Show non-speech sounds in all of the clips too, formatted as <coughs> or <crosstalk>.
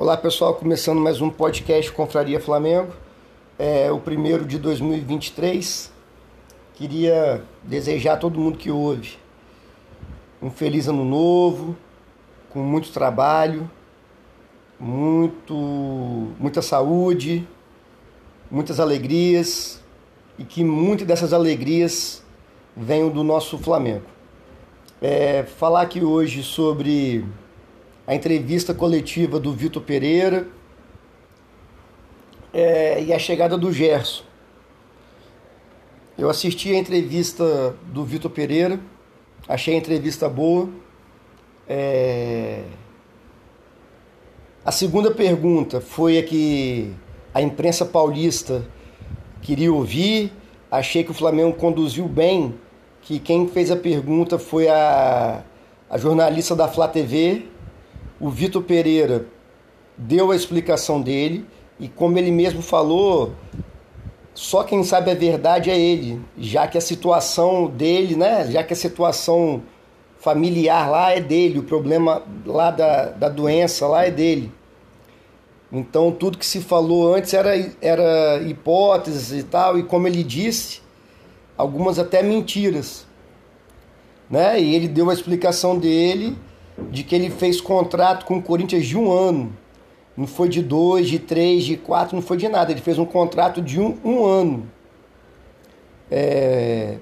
Olá pessoal, começando mais um podcast Confraria Flamengo, é o primeiro de 2023. Queria desejar a todo mundo que ouve um feliz ano novo, com muito trabalho, muito, muita saúde, muitas alegrias e que muitas dessas alegrias venham do nosso Flamengo. É, falar aqui hoje sobre a entrevista coletiva do Vitor Pereira é, e a chegada do Gerson. Eu assisti a entrevista do Vitor Pereira, achei a entrevista boa. É... A segunda pergunta foi a que a imprensa paulista queria ouvir. Achei que o Flamengo conduziu bem, que quem fez a pergunta foi a, a jornalista da Flá TV, o Vitor Pereira deu a explicação dele e, como ele mesmo falou, só quem sabe a verdade é ele, já que a situação dele, né? Já que a situação familiar lá é dele, o problema lá da, da doença lá é dele. Então tudo que se falou antes era, era hipóteses e tal, e como ele disse, algumas até mentiras. Né? E ele deu a explicação dele de que ele fez contrato com o Corinthians de um ano. Não foi de dois, de três, de quatro, não foi de nada. Ele fez um contrato de um, um ano. É...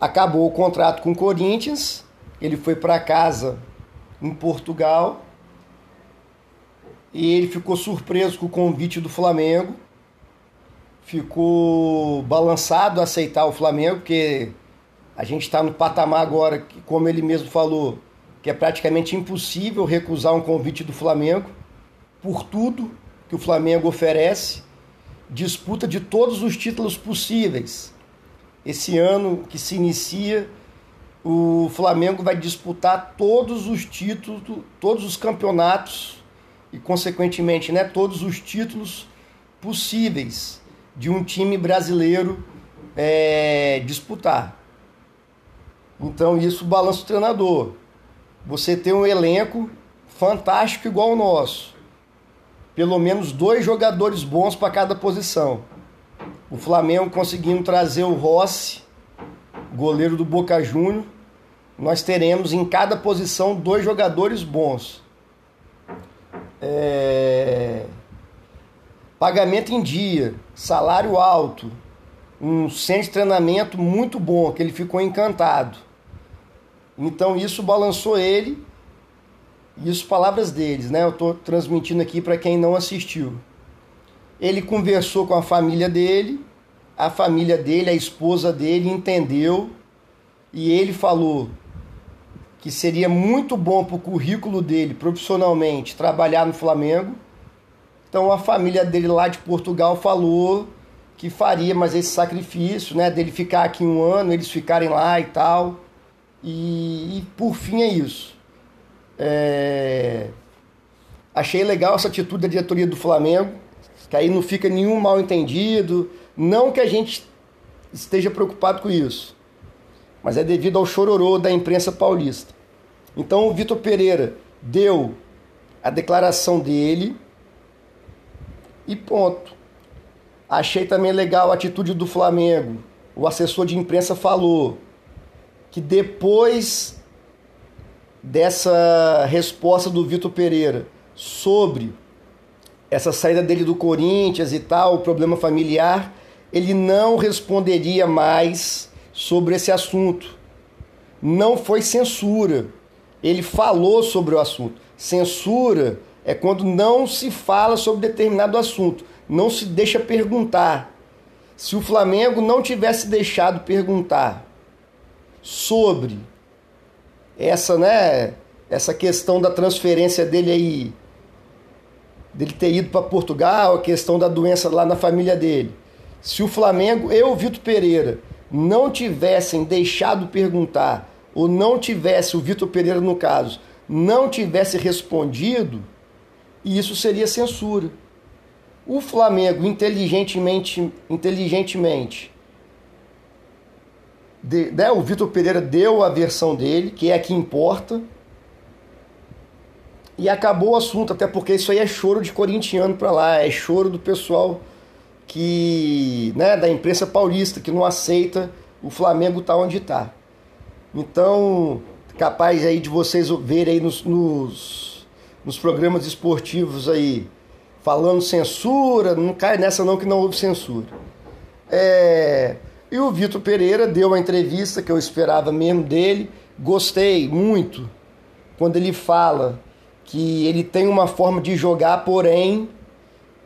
Acabou o contrato com o Corinthians, ele foi para casa em Portugal e ele ficou surpreso com o convite do Flamengo. Ficou balançado a aceitar o Flamengo, porque a gente está no patamar agora que, como ele mesmo falou, que é praticamente impossível recusar um convite do Flamengo por tudo que o Flamengo oferece, disputa de todos os títulos possíveis. Esse ano que se inicia, o Flamengo vai disputar todos os títulos, todos os campeonatos e, consequentemente, né, todos os títulos possíveis de um time brasileiro é, disputar. Então, isso balança o treinador você ter um elenco fantástico igual o nosso. Pelo menos dois jogadores bons para cada posição. O Flamengo conseguindo trazer o Rossi, goleiro do Boca Júnior. Nós teremos em cada posição dois jogadores bons. É... Pagamento em dia, salário alto, um centro de treinamento muito bom, que ele ficou encantado. Então isso balançou ele. Isso palavras deles, né? Eu estou transmitindo aqui para quem não assistiu. Ele conversou com a família dele, a família dele, a esposa dele entendeu e ele falou que seria muito bom para o currículo dele profissionalmente trabalhar no Flamengo. Então a família dele lá de Portugal falou que faria mais esse sacrifício, né, dele ficar aqui um ano, eles ficarem lá e tal. E, e por fim é isso. É... Achei legal essa atitude da diretoria do Flamengo, que aí não fica nenhum mal entendido. Não que a gente esteja preocupado com isso, mas é devido ao chororô da imprensa paulista. Então o Vitor Pereira deu a declaração dele e ponto. Achei também legal a atitude do Flamengo. O assessor de imprensa falou que depois dessa resposta do Vitor Pereira sobre essa saída dele do Corinthians e tal, o problema familiar, ele não responderia mais sobre esse assunto. Não foi censura. Ele falou sobre o assunto. Censura é quando não se fala sobre determinado assunto, não se deixa perguntar. Se o Flamengo não tivesse deixado perguntar sobre essa, né, essa questão da transferência dele aí, dele ter ido para Portugal, a questão da doença lá na família dele. Se o Flamengo e o Vitor Pereira não tivessem deixado perguntar, ou não tivesse, o Vitor Pereira no caso, não tivesse respondido, isso seria censura. O Flamengo inteligentemente, inteligentemente de, né, o Vitor Pereira deu a versão dele, que é a que importa. E acabou o assunto, até porque isso aí é choro de corintiano para lá, é choro do pessoal que, né, da imprensa paulista que não aceita o Flamengo tá onde tá. Então, capaz aí de vocês verem aí nos, nos, nos programas esportivos aí falando censura, não cai nessa não que não houve censura. É, e o Vitor Pereira deu uma entrevista que eu esperava mesmo dele, gostei muito quando ele fala que ele tem uma forma de jogar, porém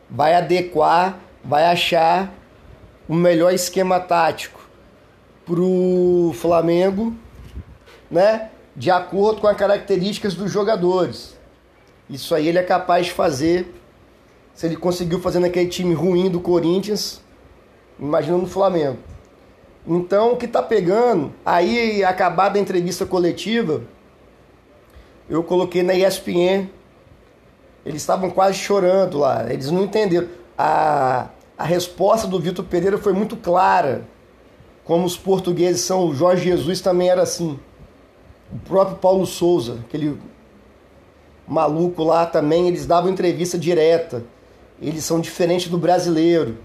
vai adequar, vai achar o melhor esquema tático pro Flamengo, né? De acordo com as características dos jogadores. Isso aí ele é capaz de fazer. Se ele conseguiu fazer naquele time ruim do Corinthians, imagina no Flamengo. Então, o que tá pegando, aí acabada a entrevista coletiva, eu coloquei na ESPN. Eles estavam quase chorando lá, eles não entenderam. A, a resposta do Vitor Pereira foi muito clara. Como os portugueses são, o Jorge Jesus também era assim. O próprio Paulo Souza, aquele maluco lá também, eles davam entrevista direta. Eles são diferentes do brasileiro,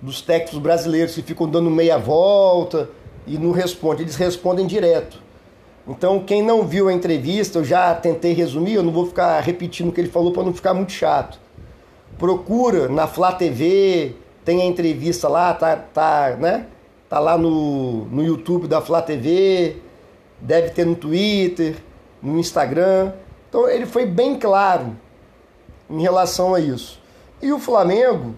dos técnicos brasileiros que ficam dando meia volta e não respondem. Eles respondem direto. Então, quem não viu a entrevista, eu já tentei resumir, eu não vou ficar repetindo o que ele falou para não ficar muito chato. Procura na Flá TV, tem a entrevista lá, tá, tá, né? Tá lá no, no YouTube da Flá TV, deve ter no Twitter, no Instagram. Então ele foi bem claro em relação a isso. E o Flamengo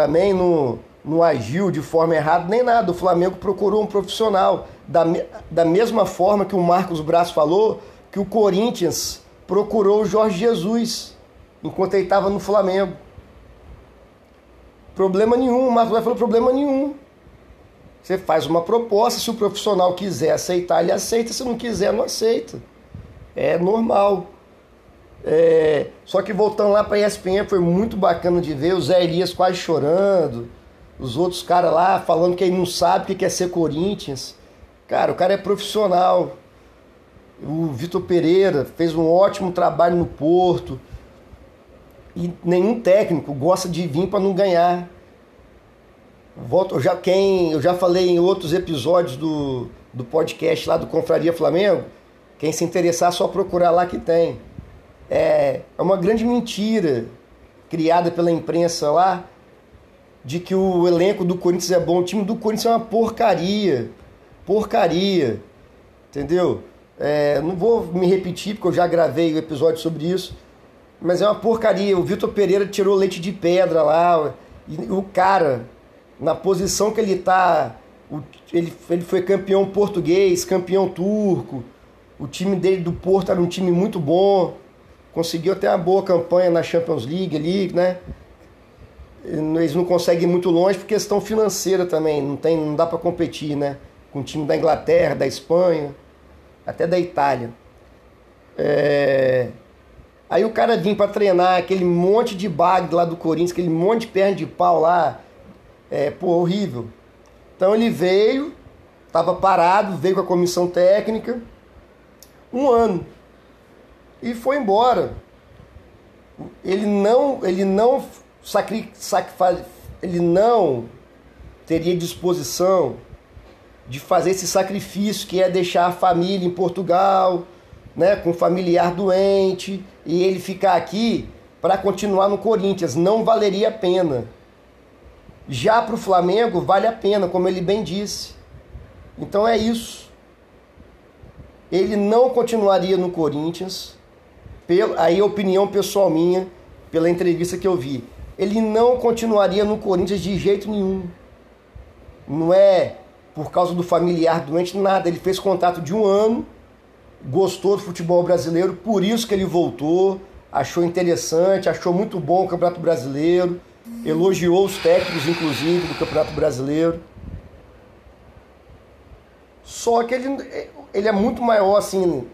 também não, não agiu de forma errada nem nada. O Flamengo procurou um profissional. Da, da mesma forma que o Marcos Braz falou, que o Corinthians procurou o Jorge Jesus enquanto ele estava no Flamengo. Problema nenhum, o Marcos Braz falou problema nenhum. Você faz uma proposta, se o profissional quiser aceitar, ele aceita, se não quiser, não aceita. É normal. É... Só que voltando lá para ESPN, foi muito bacana de ver o Zé Elias quase chorando, os outros caras lá falando que ele não sabe o que é ser Corinthians. Cara, o cara é profissional. O Vitor Pereira fez um ótimo trabalho no Porto. E nenhum técnico gosta de vir para não ganhar. Volto, eu já, quem, eu já falei em outros episódios do, do podcast lá do Confraria Flamengo. Quem se interessar, é só procurar lá que tem. É, é uma grande mentira criada pela imprensa lá de que o elenco do Corinthians é bom. O time do Corinthians é uma porcaria. Porcaria. Entendeu? É, não vou me repetir porque eu já gravei o um episódio sobre isso. Mas é uma porcaria. O Vitor Pereira tirou leite de pedra lá. E o cara na posição que ele está, ele, ele foi campeão português, campeão turco, o time dele do Porto era um time muito bom, conseguiu até uma boa campanha na Champions League ali, né? Eles não conseguem ir muito longe por questão financeira também, não, tem, não dá para competir, né? Com o time da Inglaterra, da Espanha, até da Itália. É... Aí o cara vinha para treinar aquele monte de bag lá do Corinthians, aquele monte de perna de pau lá, é, pô, horrível. Então ele veio, estava parado, veio com a comissão técnica, um ano, e foi embora. Ele não, ele não sacri, sac, ele não teria disposição de fazer esse sacrifício que é deixar a família em Portugal, né, com familiar doente, e ele ficar aqui para continuar no Corinthians. Não valeria a pena. Já para o Flamengo vale a pena, como ele bem disse. Então é isso. Ele não continuaria no Corinthians. Aí a opinião pessoal minha, pela entrevista que eu vi. Ele não continuaria no Corinthians de jeito nenhum. Não é por causa do familiar doente, nada. Ele fez contato de um ano, gostou do futebol brasileiro, por isso que ele voltou, achou interessante, achou muito bom o Campeonato Brasileiro elogiou os técnicos, inclusive, do Campeonato Brasileiro. Só que ele, ele é muito maior, assim.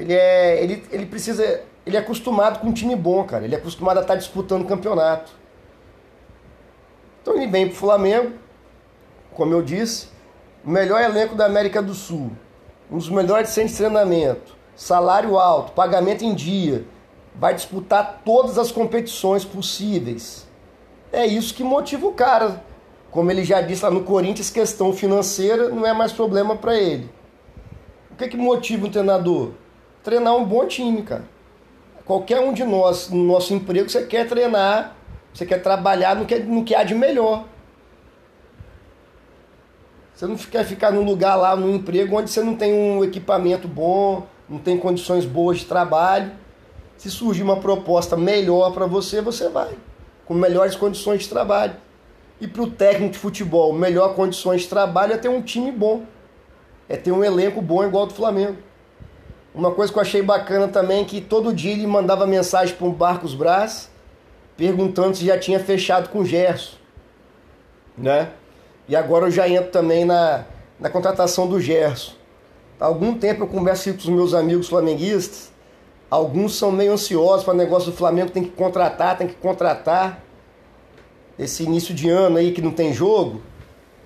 Ele é. Ele, ele precisa. Ele é acostumado com um time bom, cara. Ele é acostumado a estar disputando campeonato. Então ele vem pro Flamengo, como eu disse, o melhor elenco da América do Sul. Um dos melhores centros de treinamento. salário alto, pagamento em dia, vai disputar todas as competições possíveis. É isso que motiva o cara. Como ele já disse lá no Corinthians, questão financeira não é mais problema para ele. O que, que motiva um treinador? Treinar um bom time, cara. Qualquer um de nós, no nosso emprego, você quer treinar, você quer trabalhar no que, no que há de melhor. Você não quer ficar num lugar lá, num emprego, onde você não tem um equipamento bom, não tem condições boas de trabalho. Se surgir uma proposta melhor para você, você vai, com melhores condições de trabalho. E para o técnico de futebol, melhor condições de trabalho é ter um time bom, é ter um elenco bom igual do Flamengo. Uma coisa que eu achei bacana também é que todo dia ele mandava mensagem para o Barcos Braz perguntando se já tinha fechado com o Gerson, né? E agora eu já entro também na, na contratação do Gerson. Há algum tempo eu converso com os meus amigos flamenguistas, alguns são meio ansiosos para o negócio do Flamengo, tem que contratar, tem que contratar. Esse início de ano aí que não tem jogo,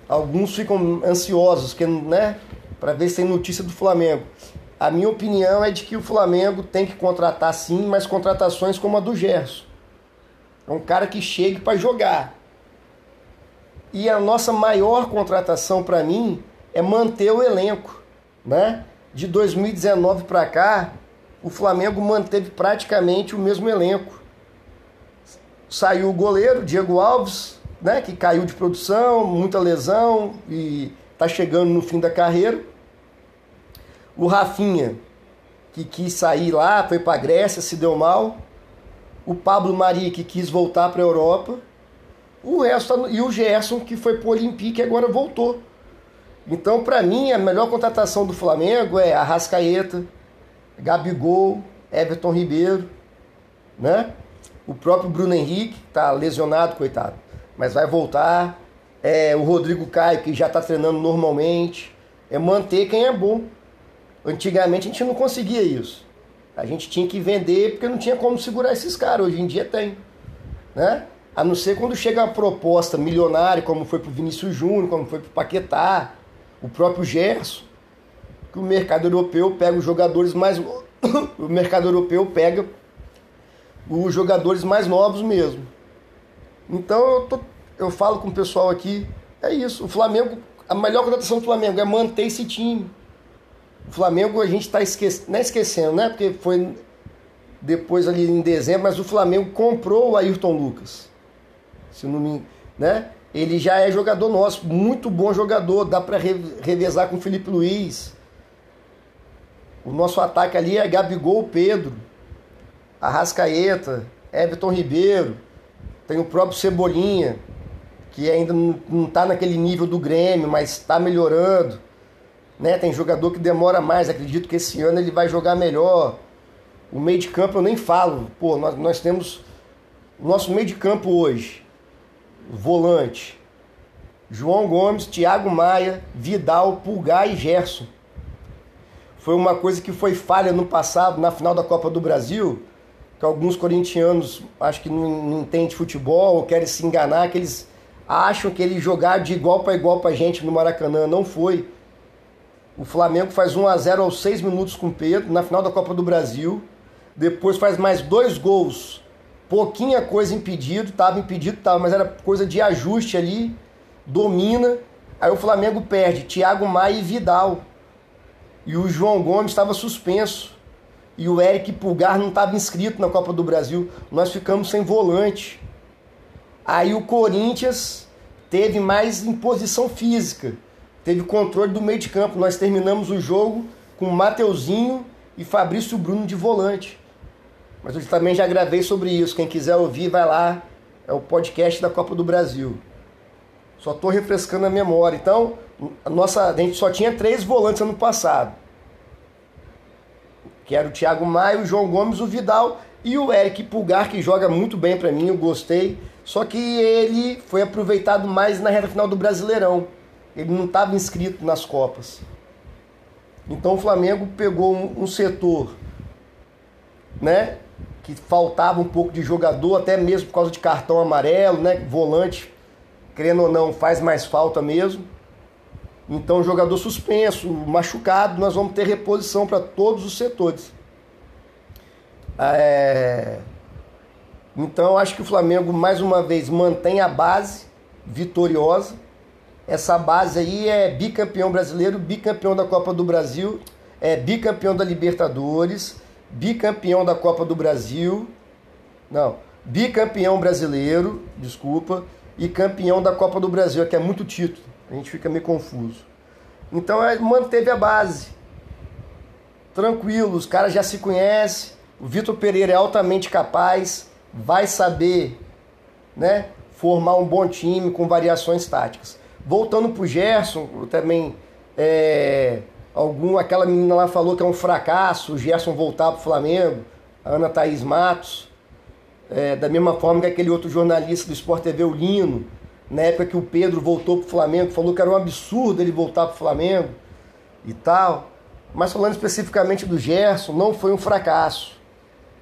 alguns ficam ansiosos, que, né, para ver se tem notícia do Flamengo. A minha opinião é de que o Flamengo tem que contratar sim, mas contratações como a do Gerson. É um cara que chegue para jogar. E a nossa maior contratação para mim é manter o elenco, né? De 2019 para cá, o Flamengo manteve praticamente o mesmo elenco. Saiu o goleiro Diego Alves, né, que caiu de produção, muita lesão e está chegando no fim da carreira. O Rafinha, que quis sair lá, foi para a Grécia, se deu mal. O Pablo Mari, que quis voltar para a Europa o resto e o Gerson, que foi pro Olympique e agora voltou. Então, para mim, a melhor contratação do Flamengo é Arrascaeta, Gabigol, Everton Ribeiro, né? O próprio Bruno Henrique, tá lesionado, coitado, mas vai voltar. É, o Rodrigo Caio, que já está treinando normalmente. É manter quem é bom. Antigamente a gente não conseguia isso. A gente tinha que vender porque não tinha como segurar esses caras. Hoje em dia tem. Né? A não ser quando chega uma proposta milionária, como foi para o Vinícius Júnior, como foi para o Paquetá, o próprio Gerson, que o mercado europeu pega os jogadores mais. <coughs> o mercado europeu pega os jogadores mais novos mesmo. Então eu, tô, eu falo com o pessoal aqui, é isso. O Flamengo, a melhor contratação do Flamengo é manter esse time. O Flamengo a gente está esquecendo, não é esquecendo, né? Porque foi depois ali em dezembro, mas o Flamengo comprou o Ayrton Lucas se não me, né? Ele já é jogador nosso, muito bom jogador, dá para revezar com o Felipe Luiz. O nosso ataque ali é Gabigol, Pedro, Arrascaeta, Everton Ribeiro, tem o próprio Cebolinha, que ainda não está naquele nível do Grêmio, mas está melhorando. Né? Tem jogador que demora mais, acredito que esse ano ele vai jogar melhor. O meio de campo eu nem falo. Pô, nós, nós temos. O nosso meio de campo hoje volante. João Gomes, Thiago Maia, Vidal, Pulgar e Gerson. Foi uma coisa que foi falha no passado, na final da Copa do Brasil, que alguns corintianos acho que não, não entendem futebol ou querem se enganar, que eles acham que ele jogar de igual para igual para gente no Maracanã. Não foi. O Flamengo faz 1 a 0 aos 6 minutos com o Pedro, na final da Copa do Brasil. Depois faz mais dois gols pouquinha coisa impedido, estava impedido, tava, mas era coisa de ajuste ali, domina. Aí o Flamengo perde Thiago Maia e Vidal. E o João Gomes estava suspenso. E o Eric Pulgar não estava inscrito na Copa do Brasil. Nós ficamos sem volante. Aí o Corinthians teve mais imposição física. Teve controle do meio de campo. Nós terminamos o jogo com Mateuzinho e Fabrício Bruno de volante. Mas eu também já gravei sobre isso. Quem quiser ouvir, vai lá. É o podcast da Copa do Brasil. Só estou refrescando a memória. Então, a, nossa, a gente só tinha três volantes ano passado. Que era o Thiago Maia, o João Gomes, o Vidal e o Eric Pulgar, que joga muito bem para mim, eu gostei. Só que ele foi aproveitado mais na reta final do Brasileirão. Ele não estava inscrito nas Copas. Então o Flamengo pegou um, um setor né, que faltava um pouco de jogador, até mesmo por causa de cartão amarelo, né? Volante, querendo ou não, faz mais falta mesmo. Então, jogador suspenso, machucado, nós vamos ter reposição para todos os setores. É... Então, acho que o Flamengo, mais uma vez, mantém a base vitoriosa. Essa base aí é bicampeão brasileiro, bicampeão da Copa do Brasil, é bicampeão da Libertadores, bicampeão da Copa do Brasil. Não, bicampeão brasileiro, desculpa, e campeão da Copa do Brasil, que é muito título. A gente fica meio confuso. Então é, manteve a base. Tranquilo, os caras já se conhecem. O Vitor Pereira é altamente capaz, vai saber, né, formar um bom time com variações táticas. Voltando pro Gerson, também é, algum aquela menina lá falou que é um fracasso o Gerson voltar pro Flamengo, a Ana Thaís Matos. É, da mesma forma que aquele outro jornalista do Sport TV, o Lino, na época que o Pedro voltou para o Flamengo, falou que era um absurdo ele voltar para o Flamengo e tal. Mas falando especificamente do Gerson, não foi um fracasso.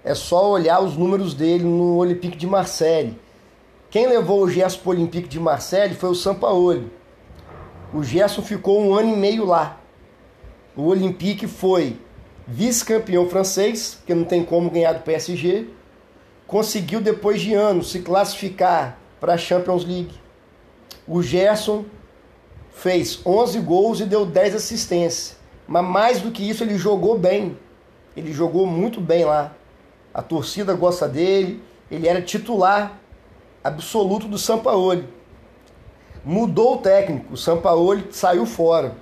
É só olhar os números dele no Olympique de Marseille. Quem levou o Gerson para o Olympique de Marseille foi o Sampaoli. O Gerson ficou um ano e meio lá. O Olympique foi vice-campeão francês, que não tem como ganhar do PSG. Conseguiu, depois de anos, se classificar para a Champions League o Gerson fez 11 gols e deu 10 assistências. Mas mais do que isso, ele jogou bem. Ele jogou muito bem lá. A torcida gosta dele. Ele era titular absoluto do Sampaoli. Mudou o técnico. O Sampaoli saiu fora.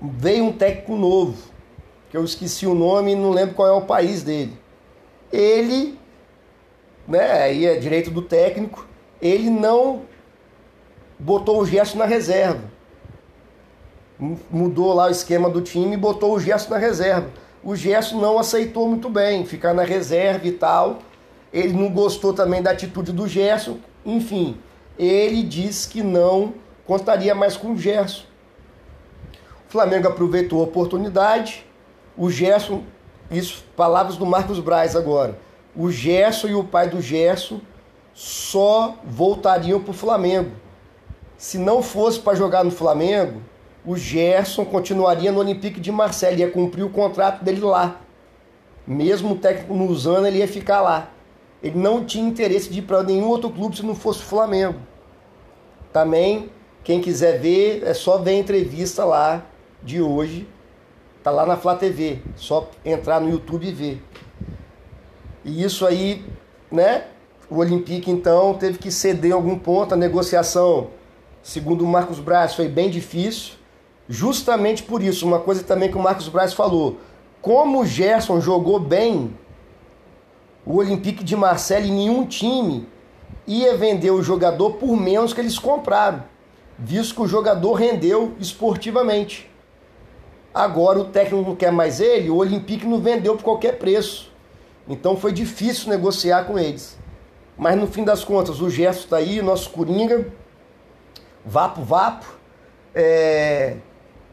Veio um técnico novo, que eu esqueci o nome e não lembro qual é o país dele. Ele, né, aí é direito do técnico, ele não botou o Gerson na reserva. Mudou lá o esquema do time e botou o Gerson na reserva. O Gerson não aceitou muito bem ficar na reserva e tal. Ele não gostou também da atitude do Gerson. Enfim, ele disse que não contaria mais com o Gerson. O Flamengo aproveitou a oportunidade. O Gerson, isso, palavras do Marcos Braz agora. O Gerson e o pai do Gerson só voltariam para o Flamengo se não fosse para jogar no Flamengo, o Gerson continuaria no Olympique de Marseille, ia cumprir o contrato dele lá. Mesmo o técnico não usando, ele ia ficar lá. Ele não tinha interesse de ir para nenhum outro clube se não fosse o Flamengo. Também, quem quiser ver, é só ver a entrevista lá de hoje. Tá lá na Flá TV. Só entrar no YouTube e ver. E isso aí, né? O Olympique então teve que ceder em algum ponto a negociação segundo o Marcos Braz, foi bem difícil. Justamente por isso, uma coisa também que o Marcos Braz falou: como o Gerson jogou bem, o Olympique de Marseille, nenhum time ia vender o jogador por menos que eles compraram, visto que o jogador rendeu esportivamente. Agora o técnico não quer mais ele, o Olympique não vendeu por qualquer preço. Então foi difícil negociar com eles. Mas no fim das contas, o Gerson está aí, nosso Coringa, Vapo Vapo. É,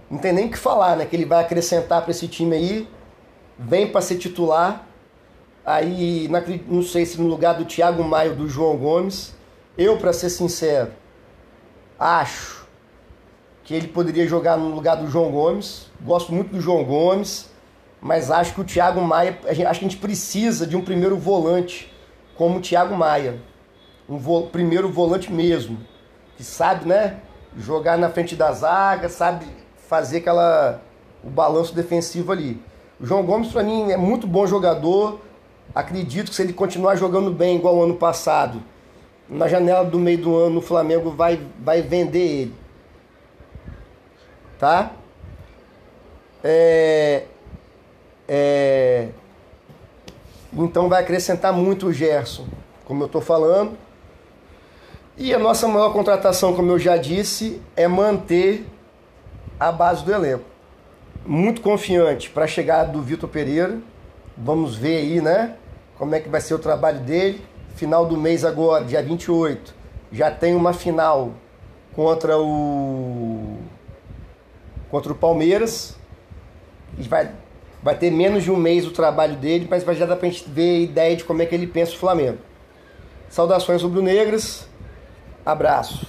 não tem nem o que falar, né? Que ele vai acrescentar para esse time aí. Vem para ser titular. Aí, não sei se no lugar do Thiago Maio do João Gomes. Eu, para ser sincero, acho que ele poderia jogar no lugar do João Gomes. Gosto muito do João Gomes, mas acho que o Thiago Maia, acho que a gente precisa de um primeiro volante como o Thiago Maia. Um vo, primeiro volante mesmo que sabe, né, jogar na frente da zaga, sabe fazer aquela o balanço defensivo ali. O João Gomes para mim é muito bom jogador. Acredito que se ele continuar jogando bem igual o ano passado, na janela do meio do ano o Flamengo vai vai vender ele. Tá? É, é, então vai acrescentar muito o Gerson, como eu estou falando. E a nossa maior contratação, como eu já disse, é manter a base do elenco. Muito confiante para a chegada do Vitor Pereira. Vamos ver aí, né? Como é que vai ser o trabalho dele. Final do mês agora, dia 28, já tem uma final contra o contra o Palmeiras. Vai, vai ter menos de um mês o trabalho dele, mas vai já dar para a gente ver a ideia de como é que ele pensa o Flamengo. Saudações rubro-negras. Abraço.